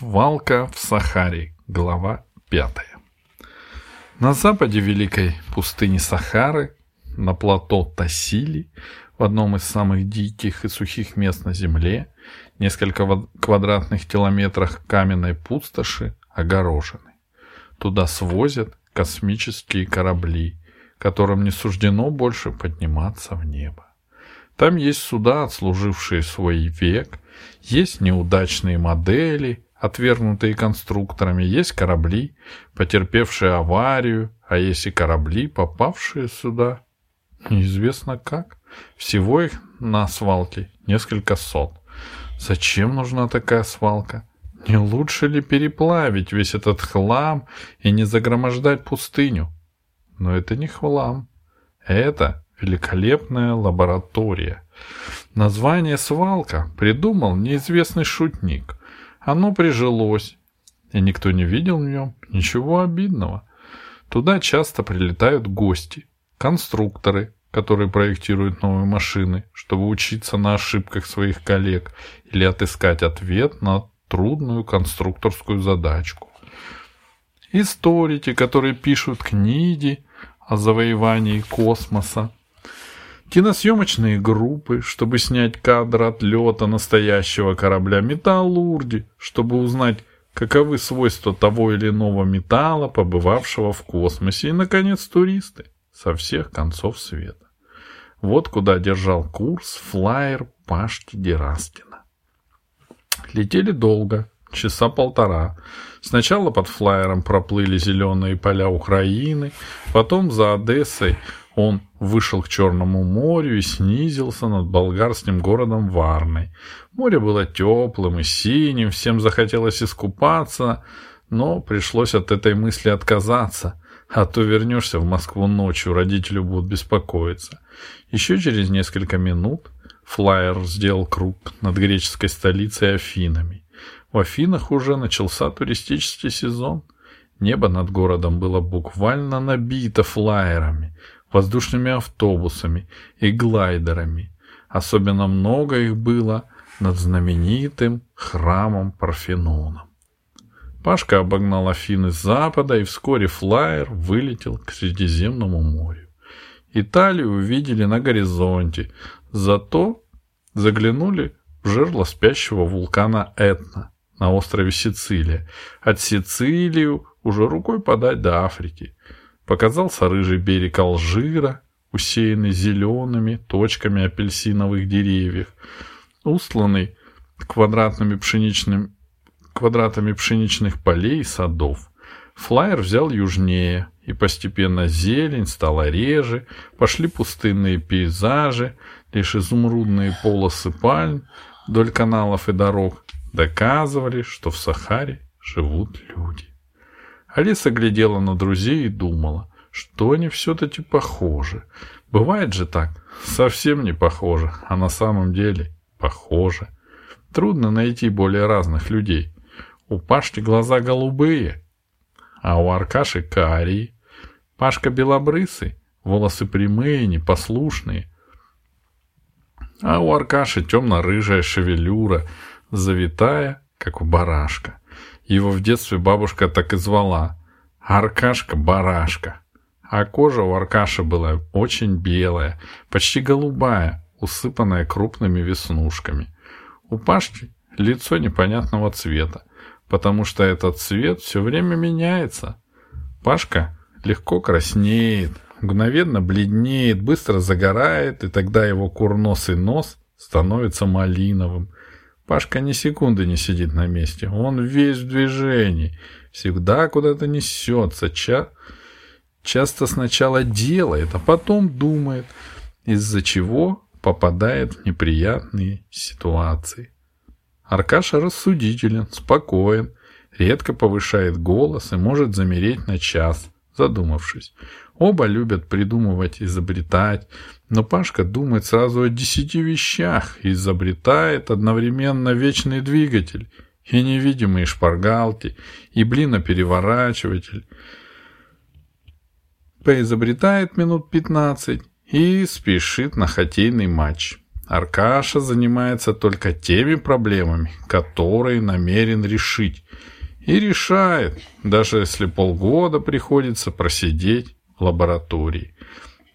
Свалка в Сахаре. Глава пятая. На западе великой пустыни Сахары, на плато Тассили, в одном из самых диких и сухих мест на Земле, несколько квадратных километрах каменной пустоши огорожены. Туда свозят космические корабли, которым не суждено больше подниматься в небо. Там есть суда, отслужившие свой век, есть неудачные модели, отвергнутые конструкторами, есть корабли, потерпевшие аварию, а есть и корабли, попавшие сюда. Неизвестно как. Всего их на свалке несколько сот. Зачем нужна такая свалка? Не лучше ли переплавить весь этот хлам и не загромождать пустыню? Но это не хлам. Это великолепная лаборатория. Название «свалка» придумал неизвестный шутник. Оно прижилось, и никто не видел в нем ничего обидного. Туда часто прилетают гости, конструкторы, которые проектируют новые машины, чтобы учиться на ошибках своих коллег или отыскать ответ на трудную конструкторскую задачку. Историки, которые пишут книги о завоевании космоса, киносъемочные группы, чтобы снять кадр отлета настоящего корабля, металлурги, чтобы узнать, каковы свойства того или иного металла, побывавшего в космосе, и, наконец, туристы со всех концов света. Вот куда держал курс флайер Пашки Дераскина. Летели долго, часа полтора. Сначала под флайером проплыли зеленые поля Украины, потом за Одессой он вышел к Черному морю и снизился над болгарским городом Варной. Море было теплым и синим, всем захотелось искупаться, но пришлось от этой мысли отказаться, а то вернешься в Москву ночью, родители будут беспокоиться. Еще через несколько минут флайер сделал круг над греческой столицей Афинами. В Афинах уже начался туристический сезон. Небо над городом было буквально набито флайерами – воздушными автобусами и глайдерами. Особенно много их было над знаменитым храмом Парфеноном. Пашка обогнал Афины с запада, и вскоре флайер вылетел к Средиземному морю. Италию увидели на горизонте, зато заглянули в жерло спящего вулкана Этна на острове Сицилия. От Сицилию уже рукой подать до Африки. Показался рыжий берег Алжира, усеянный зелеными точками апельсиновых деревьев, устланный квадратными пшеничным, квадратами пшеничных полей и садов. Флайер взял южнее, и постепенно зелень стала реже, пошли пустынные пейзажи, лишь изумрудные полосы пальм вдоль каналов и дорог доказывали, что в Сахаре живут люди. Алиса глядела на друзей и думала, что они все-таки похожи. Бывает же так, совсем не похожи, а на самом деле похожи. Трудно найти более разных людей. У Пашки глаза голубые, а у Аркаши карие. Пашка белобрысый, волосы прямые, непослушные. А у Аркаши темно-рыжая шевелюра, завитая, как у барашка. Его в детстве бабушка так и звала. Аркашка-барашка. А кожа у Аркаши была очень белая, почти голубая, усыпанная крупными веснушками. У Пашки лицо непонятного цвета, потому что этот цвет все время меняется. Пашка легко краснеет, мгновенно бледнеет, быстро загорает, и тогда его курносый нос становится малиновым, Пашка ни секунды не сидит на месте. Он весь в движении. Всегда куда-то несется. Ча... Часто сначала делает, а потом думает, из-за чего попадает в неприятные ситуации. Аркаша рассудителен, спокоен, редко повышает голос и может замереть на час, задумавшись. Оба любят придумывать, изобретать, но Пашка думает сразу о десяти вещах изобретает одновременно вечный двигатель и невидимые шпаргалки, и блинопереворачиватель. Поизобретает минут пятнадцать и спешит на хоккейный матч. Аркаша занимается только теми проблемами, которые намерен решить. И решает, даже если полгода приходится просидеть лаборатории.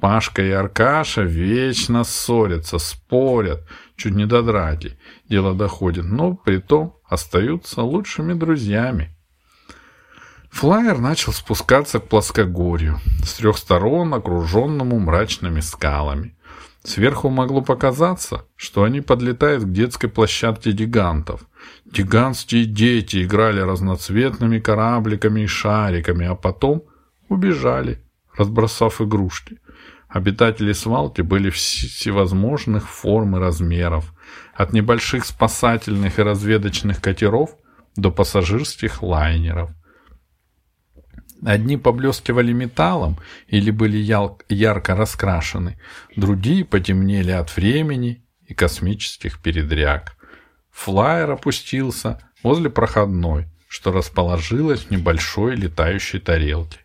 Пашка и Аркаша вечно ссорятся, спорят, чуть не до драки. Дело доходит, но при том остаются лучшими друзьями. Флайер начал спускаться к плоскогорью, с трех сторон окруженному мрачными скалами. Сверху могло показаться, что они подлетают к детской площадке гигантов. Гигантские дети играли разноцветными корабликами и шариками, а потом убежали, разбросав игрушки. Обитатели свалки были всевозможных форм и размеров, от небольших спасательных и разведочных катеров до пассажирских лайнеров – Одни поблескивали металлом или были ярко раскрашены, другие потемнели от времени и космических передряг. Флайер опустился возле проходной, что расположилась в небольшой летающей тарелке.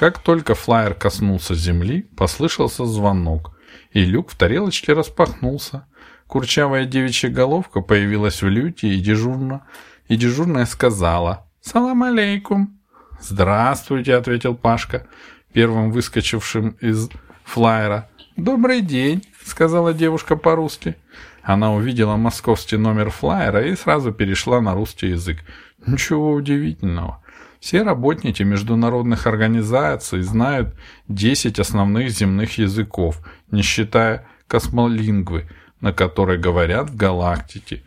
Как только флайер коснулся земли, послышался звонок, и люк в тарелочке распахнулся. Курчавая девичья головка появилась в люте и дежурно, и дежурная сказала «Салам алейкум». «Здравствуйте», — ответил Пашка, первым выскочившим из флайера. «Добрый день», — сказала девушка по-русски. Она увидела московский номер флайера и сразу перешла на русский язык. Ничего удивительного. Все работники международных организаций знают 10 основных земных языков, не считая космолингвы, на которой говорят в галактике.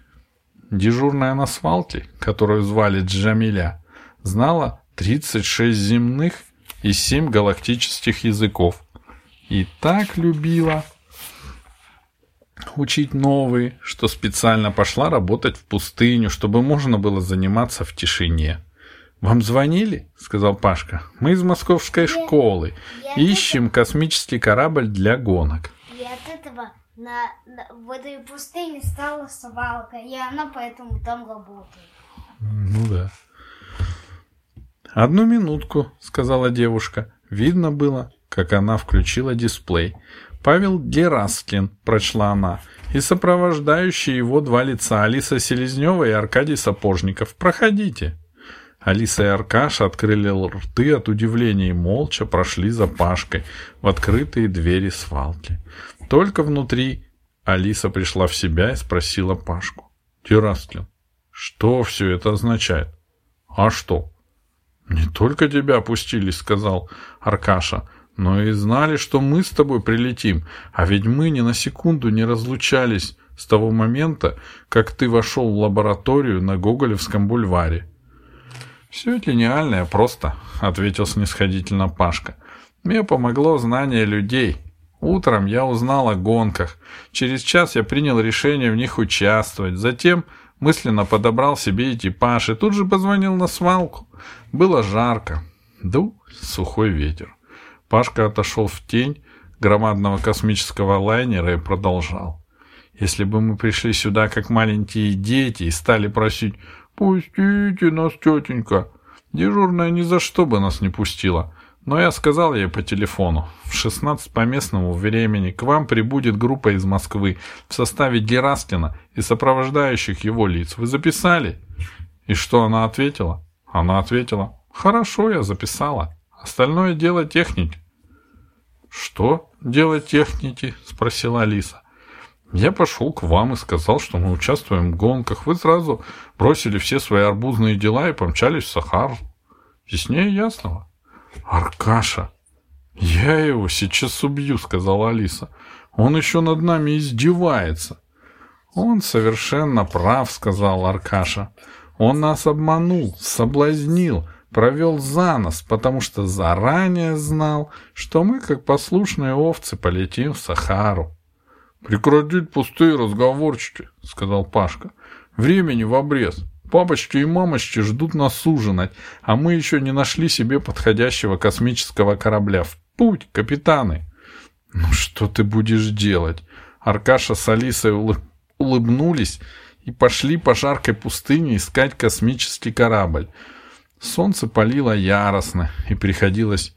Дежурная на свалке, которую звали Джамиля, знала 36 земных и 7 галактических языков. И так любила учить новые, что специально пошла работать в пустыню, чтобы можно было заниматься в тишине. «Вам звонили?» — сказал Пашка. «Мы из московской школы. Ищем космический корабль для гонок». И от этого на, на, в этой пустыне стала свалка, и она поэтому там работает. Ну да. «Одну минутку», — сказала девушка. Видно было, как она включила дисплей. «Павел Гераскин», — прочла она, — «и сопровождающие его два лица Алиса Селезнева и Аркадий Сапожников. Проходите». Алиса и Аркаша открыли рты от удивления и молча прошли за Пашкой в открытые двери свалки. Только внутри Алиса пришла в себя и спросила Пашку. «Гераскин, что все это означает?» «А что?» «Не только тебя опустили», — сказал Аркаша, — «но и знали, что мы с тобой прилетим, а ведь мы ни на секунду не разлучались с того момента, как ты вошел в лабораторию на Гоголевском бульваре». «Все гениальное просто», — ответил снисходительно Пашка. «Мне помогло знание людей. Утром я узнал о гонках. Через час я принял решение в них участвовать. Затем мысленно подобрал себе экипаж и тут же позвонил на свалку. Было жарко. Дул сухой ветер. Пашка отошел в тень громадного космического лайнера и продолжал. Если бы мы пришли сюда как маленькие дети и стали просить «Пустите нас, тетенька!» Дежурная ни за что бы нас не пустила. Но я сказал ей по телефону. В 16 по местному времени к вам прибудет группа из Москвы в составе Гераскина и сопровождающих его лиц. Вы записали? И что она ответила? Она ответила, «Хорошо, я записала. Остальное дело техники». «Что дело техники?» – спросила Алиса. «Я пошел к вам и сказал, что мы участвуем в гонках. Вы сразу бросили все свои арбузные дела и помчались в Сахару. Яснее ясного». «Аркаша, я его сейчас убью», — сказала Алиса. «Он еще над нами издевается». «Он совершенно прав», — сказал Аркаша. Он нас обманул, соблазнил, провел за нос, потому что заранее знал, что мы, как послушные овцы, полетим в Сахару. «Прекратить пустые разговорчики», — сказал Пашка. «Времени в обрез. Папочки и мамочки ждут нас ужинать, а мы еще не нашли себе подходящего космического корабля. В путь, капитаны!» «Ну что ты будешь делать?» Аркаша с Алисой улыбнулись, и пошли по жаркой пустыне искать космический корабль. Солнце палило яростно, и приходилось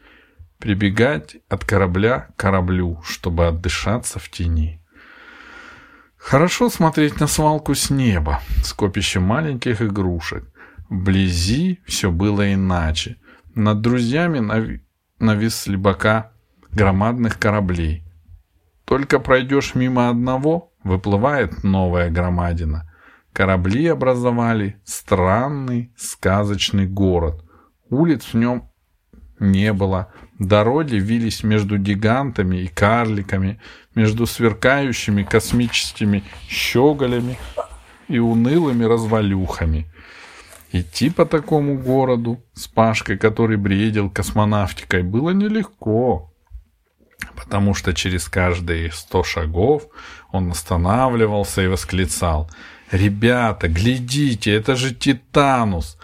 прибегать от корабля к кораблю, чтобы отдышаться в тени. Хорошо смотреть на свалку с неба, скопище маленьких игрушек. Вблизи все было иначе. Над друзьями нави... нависли бока громадных кораблей. Только пройдешь мимо одного, выплывает новая громадина. Корабли образовали странный сказочный город. Улиц в нем не было. Дороги вились между гигантами и карликами, между сверкающими космическими щеголями и унылыми развалюхами. Идти по такому городу с Пашкой, который бредил космонавтикой, было нелегко, потому что через каждые сто шагов он останавливался и восклицал «Ребята, глядите, это же Титанус!»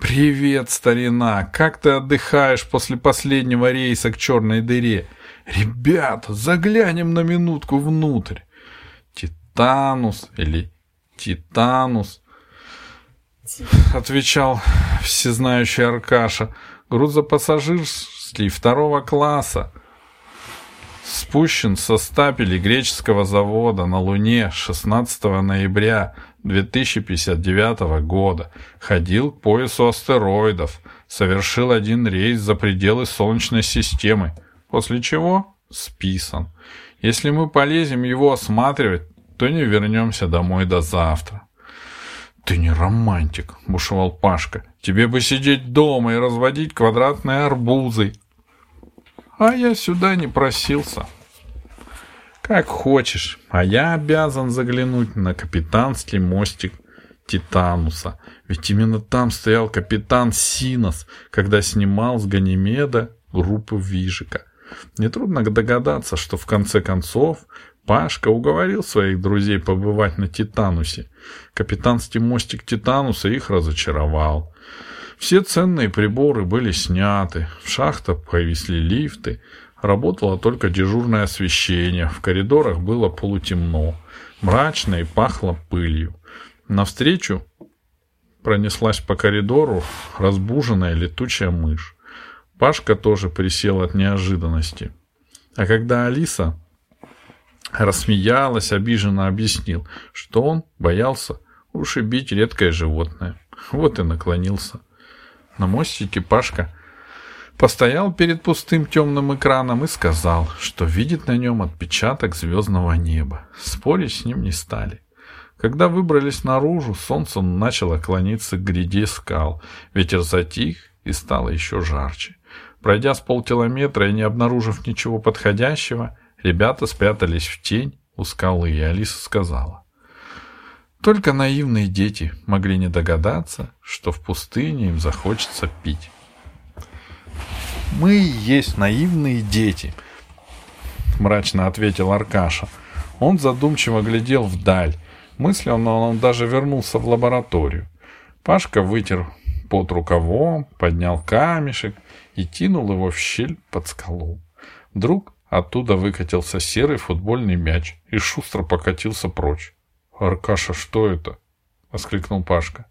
«Привет, старина! Как ты отдыхаешь после последнего рейса к черной дыре? Ребята, заглянем на минутку внутрь!» «Титанус» или «Титанус» отвечал всезнающий Аркаша. «Грузопассажирский второго класса» спущен со стапелей греческого завода на Луне 16 ноября 2059 года, ходил к поясу астероидов, совершил один рейс за пределы Солнечной системы, после чего списан. Если мы полезем его осматривать, то не вернемся домой до завтра. «Ты не романтик», — бушевал Пашка. «Тебе бы сидеть дома и разводить квадратные арбузы». «А я сюда не просился», как хочешь, а я обязан заглянуть на капитанский мостик Титануса. Ведь именно там стоял капитан Синос, когда снимал с Ганимеда группу Вижика. Нетрудно догадаться, что в конце концов Пашка уговорил своих друзей побывать на Титанусе. Капитанский мостик Титануса их разочаровал. Все ценные приборы были сняты, в шахтах повисли лифты, Работало только дежурное освещение, в коридорах было полутемно, мрачно и пахло пылью. Навстречу пронеслась по коридору разбуженная летучая мышь. Пашка тоже присел от неожиданности. А когда Алиса рассмеялась, обиженно объяснил, что он боялся ушибить редкое животное. Вот и наклонился. На мостике Пашка Постоял перед пустым темным экраном и сказал, что видит на нем отпечаток звездного неба. Спорить с ним не стали. Когда выбрались наружу, солнце начало клониться к гряде скал. Ветер затих и стало еще жарче. Пройдя с полкилометра и не обнаружив ничего подходящего, ребята спрятались в тень у скалы, и Алиса сказала. Только наивные дети могли не догадаться, что в пустыне им захочется пить. «Мы есть наивные дети», — мрачно ответил Аркаша. Он задумчиво глядел вдаль. Мысленно он даже вернулся в лабораторию. Пашка вытер под рукавом, поднял камешек и кинул его в щель под скалу. Вдруг оттуда выкатился серый футбольный мяч и шустро покатился прочь. «Аркаша, что это?» — воскликнул Пашка.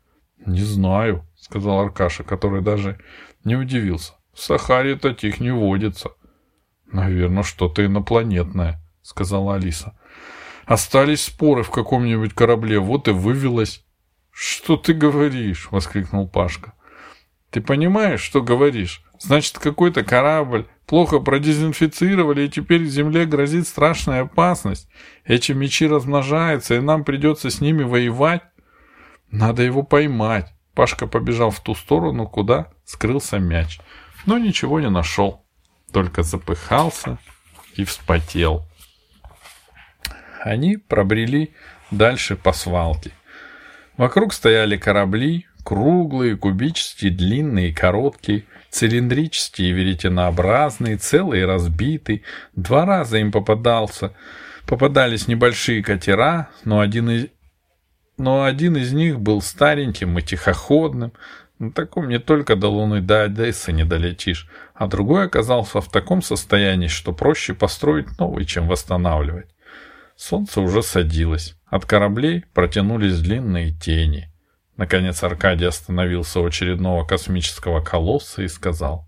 «Не знаю», — сказал Аркаша, который даже не удивился. В Сахаре таких не водится. Наверное, что-то инопланетное, сказала Алиса. Остались споры в каком-нибудь корабле, вот и вывелось. Что ты говоришь? воскликнул Пашка. Ты понимаешь, что говоришь? Значит, какой-то корабль плохо продезинфицировали, и теперь Земле грозит страшная опасность. Эти мечи размножаются, и нам придется с ними воевать. Надо его поймать. Пашка побежал в ту сторону, куда скрылся мяч но ничего не нашел, только запыхался и вспотел. Они пробрели дальше по свалке. Вокруг стояли корабли, круглые, кубические, длинные, короткие, цилиндрические, веретенообразные, целые, разбитые. Два раза им попадался, попадались небольшие катера, но один из, но один из них был стареньким и тихоходным, на таком не только до Луны до Одессы не долетишь, а другой оказался в таком состоянии, что проще построить новый, чем восстанавливать. Солнце уже садилось. От кораблей протянулись длинные тени. Наконец Аркадий остановился у очередного космического колосса и сказал.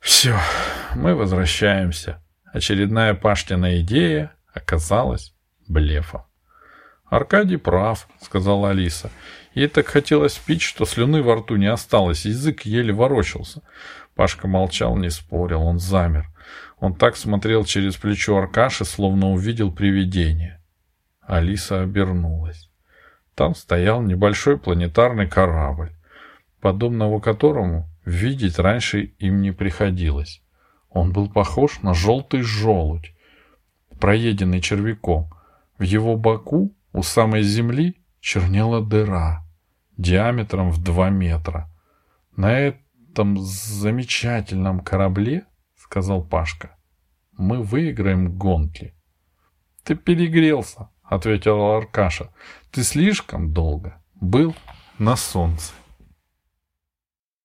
«Все, мы возвращаемся. Очередная Паштина идея оказалась блефом». Аркадий прав, сказала Алиса. Ей так хотелось пить, что слюны во рту не осталось, язык еле ворочался. Пашка молчал, не спорил, он замер. Он так смотрел через плечо Аркаши, словно увидел привидение. Алиса обернулась. Там стоял небольшой планетарный корабль, подобного которому видеть раньше им не приходилось. Он был похож на желтый желудь, проеденный червяком. В его боку у самой земли чернела дыра диаметром в два метра. На этом замечательном корабле, сказал Пашка, мы выиграем гонки. Ты перегрелся, ответил Аркаша. Ты слишком долго был на солнце.